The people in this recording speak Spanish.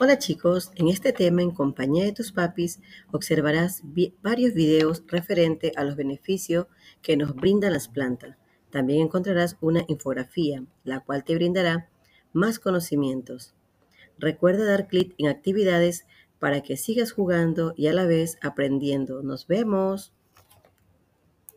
Hola chicos, en este tema en compañía de tus papis observarás varios videos referente a los beneficios que nos brindan las plantas. También encontrarás una infografía, la cual te brindará más conocimientos. Recuerda dar clic en actividades para que sigas jugando y a la vez aprendiendo. Nos vemos.